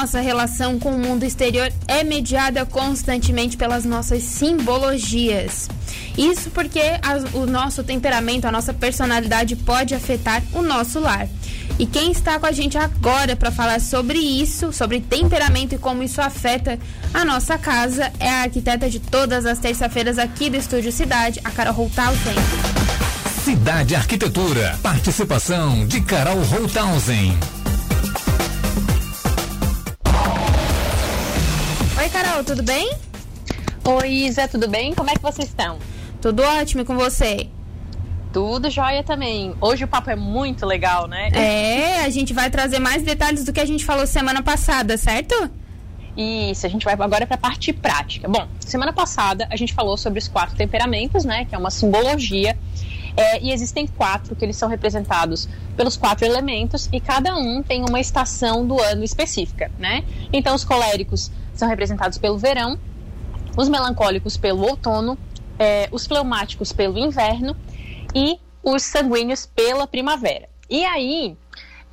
nossa relação com o mundo exterior é mediada constantemente pelas nossas simbologias. Isso porque a, o nosso temperamento, a nossa personalidade pode afetar o nosso lar. E quem está com a gente agora para falar sobre isso, sobre temperamento e como isso afeta a nossa casa, é a arquiteta de todas as terça-feiras aqui do Estúdio Cidade, a Carol Holthausen. Cidade Arquitetura. Participação de Carol Holthausen. Carol, tudo bem? Oi, Isa, tudo bem? Como é que vocês estão? Tudo ótimo com você? Tudo jóia também. Hoje o papo é muito legal, né? É, a gente vai trazer mais detalhes do que a gente falou semana passada, certo? Isso, a gente vai agora para a parte prática. Bom, semana passada a gente falou sobre os quatro temperamentos, né? Que é uma simbologia. É, e existem quatro que eles são representados pelos quatro elementos e cada um tem uma estação do ano específica, né? Então os coléricos são representados pelo verão, os melancólicos pelo outono, é, os fleumáticos pelo inverno e os sanguíneos pela primavera. E aí,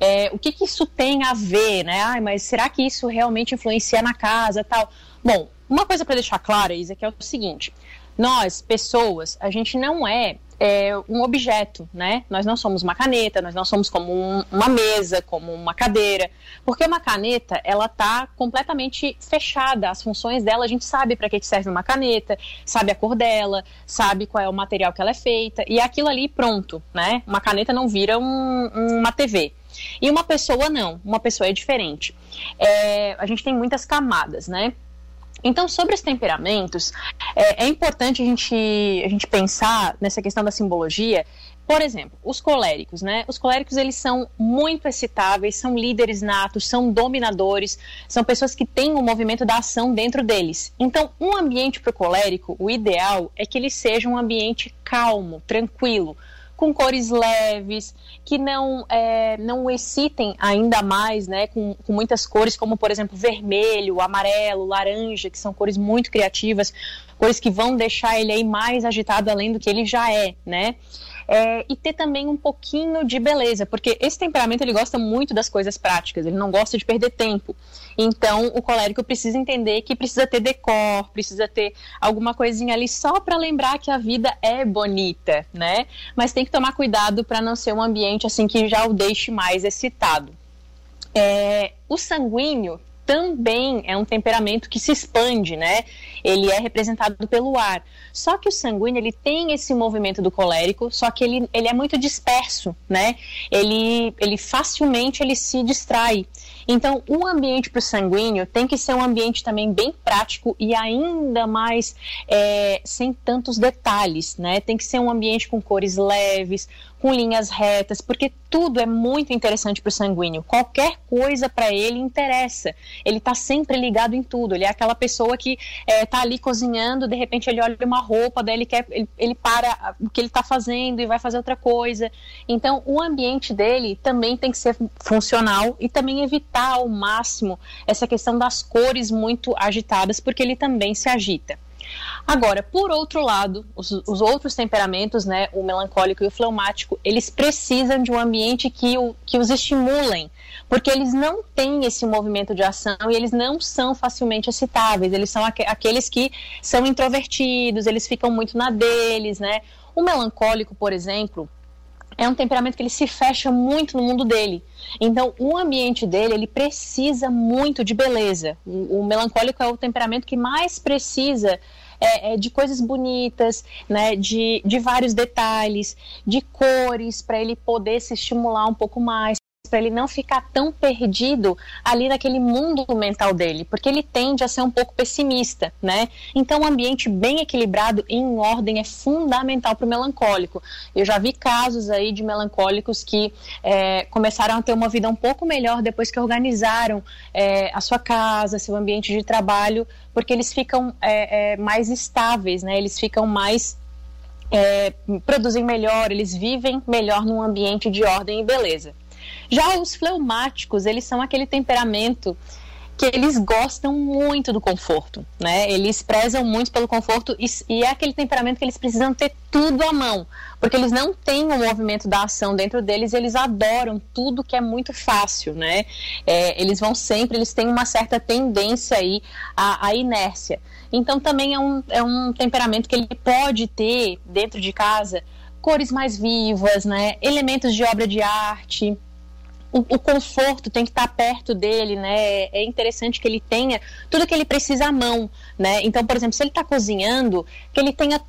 é, o que, que, isso tem a ver, né? Ai, mas será que isso realmente influencia na casa tal? Bom, uma coisa para deixar clara, Isa, que é o seguinte: nós, pessoas, a gente não é é, um objeto, né? Nós não somos uma caneta, nós não somos como um, uma mesa, como uma cadeira, porque uma caneta ela está completamente fechada. As funções dela a gente sabe para que serve uma caneta, sabe a cor dela, sabe qual é o material que ela é feita e aquilo ali pronto, né? Uma caneta não vira um, uma TV. E uma pessoa não, uma pessoa é diferente. É, a gente tem muitas camadas, né? Então, sobre os temperamentos, é, é, importante a gente, a gente pensar nessa questão da simbologia. Por exemplo, os coléricos, né? Os coléricos, eles são muito excitáveis, são líderes natos, são dominadores, são pessoas que têm o um movimento da ação dentro deles. Então, um ambiente para o colérico, o ideal é que ele seja um ambiente calmo, tranquilo, com cores leves, que não, é, não excitem ainda mais, né, com, com muitas cores, como por exemplo vermelho, amarelo, laranja, que são cores muito criativas, cores que vão deixar ele aí mais agitado além do que ele já é, né? É, e ter também um pouquinho de beleza, porque esse temperamento ele gosta muito das coisas práticas, ele não gosta de perder tempo. Então, o colérico precisa entender que precisa ter decor, precisa ter alguma coisinha ali só para lembrar que a vida é bonita, né? Mas tem que tomar cuidado para não ser um ambiente assim que já o deixe mais excitado. É, o sanguíneo também é um temperamento que se expande, né? Ele é representado pelo ar. Só que o sanguíneo, ele tem esse movimento do colérico, só que ele, ele é muito disperso, né? Ele, ele facilmente ele se distrai. Então, o ambiente para o sanguíneo tem que ser um ambiente também bem prático e ainda mais é, sem tantos detalhes, né? Tem que ser um ambiente com cores leves, com linhas retas, porque tudo é muito interessante para o sanguíneo. Qualquer coisa para ele interessa. Ele está sempre ligado em tudo. Ele é aquela pessoa que está é, tá ali cozinhando, de repente ele olha uma roupa, daí ele quer, ele, ele para o que ele está fazendo e vai fazer outra coisa. Então, o ambiente dele também tem que ser funcional e também evitar ao máximo essa questão das cores muito agitadas, porque ele também se agita. Agora, por outro lado, os, os, outros temperamentos, né, o melancólico e o fleumático, eles precisam de um ambiente que, o, que os estimulem, porque eles não têm esse movimento de ação e eles não são facilmente excitáveis, eles são aqu aqueles que são introvertidos, eles ficam muito na deles, né? O melancólico, por exemplo, é um temperamento que ele se fecha muito no mundo dele. Então, o ambiente dele, ele precisa muito de beleza. O, o melancólico é o temperamento que mais precisa é, é, de coisas bonitas, né, de, de vários detalhes, de cores, para ele poder se estimular um pouco mais para ele não ficar tão perdido ali naquele mundo mental dele, porque ele tende a ser um pouco pessimista, né? Então, um ambiente bem equilibrado em ordem é fundamental para o melancólico. Eu já vi casos aí de melancólicos que é, começaram a ter uma vida um pouco melhor depois que organizaram é, a sua casa, seu ambiente de trabalho, porque eles ficam é, é mais estáveis, né? Eles ficam mais é, produzem melhor, eles vivem melhor num ambiente de ordem e beleza. Já os fleumáticos, eles são aquele temperamento que eles gostam muito do conforto, né? Eles prezam muito pelo conforto e, e, é aquele temperamento que eles precisam ter tudo à mão, porque eles não têm o movimento da ação dentro deles, eles adoram tudo que é muito fácil, né? É, eles vão sempre, eles têm uma certa tendência aí à, à inércia. Então também é um, é um temperamento que ele pode ter dentro de casa cores mais vivas, né? Elementos de obra de arte o, o, conforto tem que estar perto dele, né? É interessante que ele tenha tudo que ele precisa à mão, né? Então, por exemplo, se ele está cozinhando, que ele tenha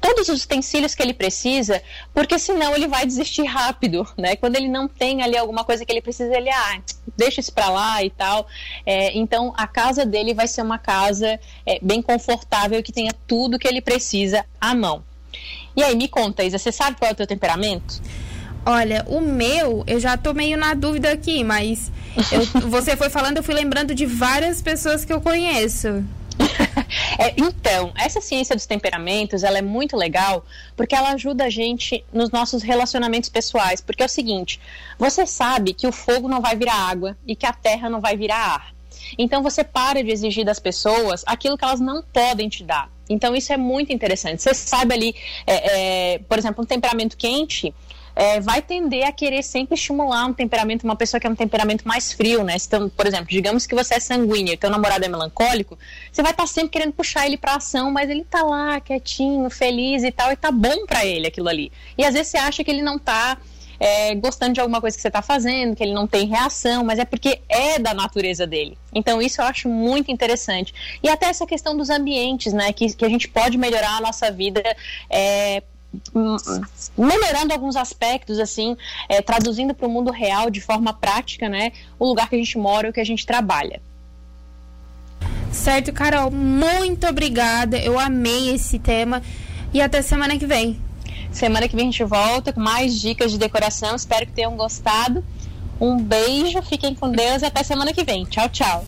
todos os utensílios que ele precisa, porque senão ele vai desistir rápido, né? Quando ele não tem ali alguma coisa que ele precisa, ele ah, deixa isso para lá e tal. É, então a casa dele vai ser uma casa é, bem confortável que tenha tudo que ele precisa à mão. E aí me conta, Isa, você sabe qual é o teu temperamento? Olha, o meu, eu já tô meio na dúvida aqui, mas eu, você foi falando, eu fui lembrando de várias pessoas que eu conheço. é, então, essa ciência dos temperamentos, ela é muito legal porque ela ajuda a gente nos nossos relacionamentos pessoais. Porque é o seguinte, você sabe que o fogo não vai virar água e que a terra não vai virar ar. Então você para de exigir das pessoas aquilo que elas não podem te dar. Então isso é muito interessante. Você sabe ali, é, é, por exemplo, um temperamento quente, é, vai tender a querer sempre estimular um temperamento, uma pessoa que é um temperamento mais frio, né? Então, por exemplo, digamos que você é sanguíneo e teu namorado é melancólico, você vai estar tá sempre querendo puxar ele para ação, mas ele tá lá, quietinho, feliz e tal, e tá bom para ele aquilo ali. E às vezes você acha que ele não tá é, gostando de alguma coisa que você está fazendo, que ele não tem reação, mas é porque é da natureza dele. Então, isso eu acho muito interessante. E até essa questão dos ambientes, né? Que, que a gente pode melhorar a nossa vida é, melhorando alguns aspectos, assim, é, traduzindo para o mundo real de forma prática, né? O lugar que a gente mora, o que a gente trabalha. Certo, Carol, muito obrigada. Eu amei esse tema e até semana que vem. Semana que vem a gente volta com mais dicas de decoração. Espero que tenham gostado. Um beijo, fiquem com Deus e até semana que vem. Tchau, tchau.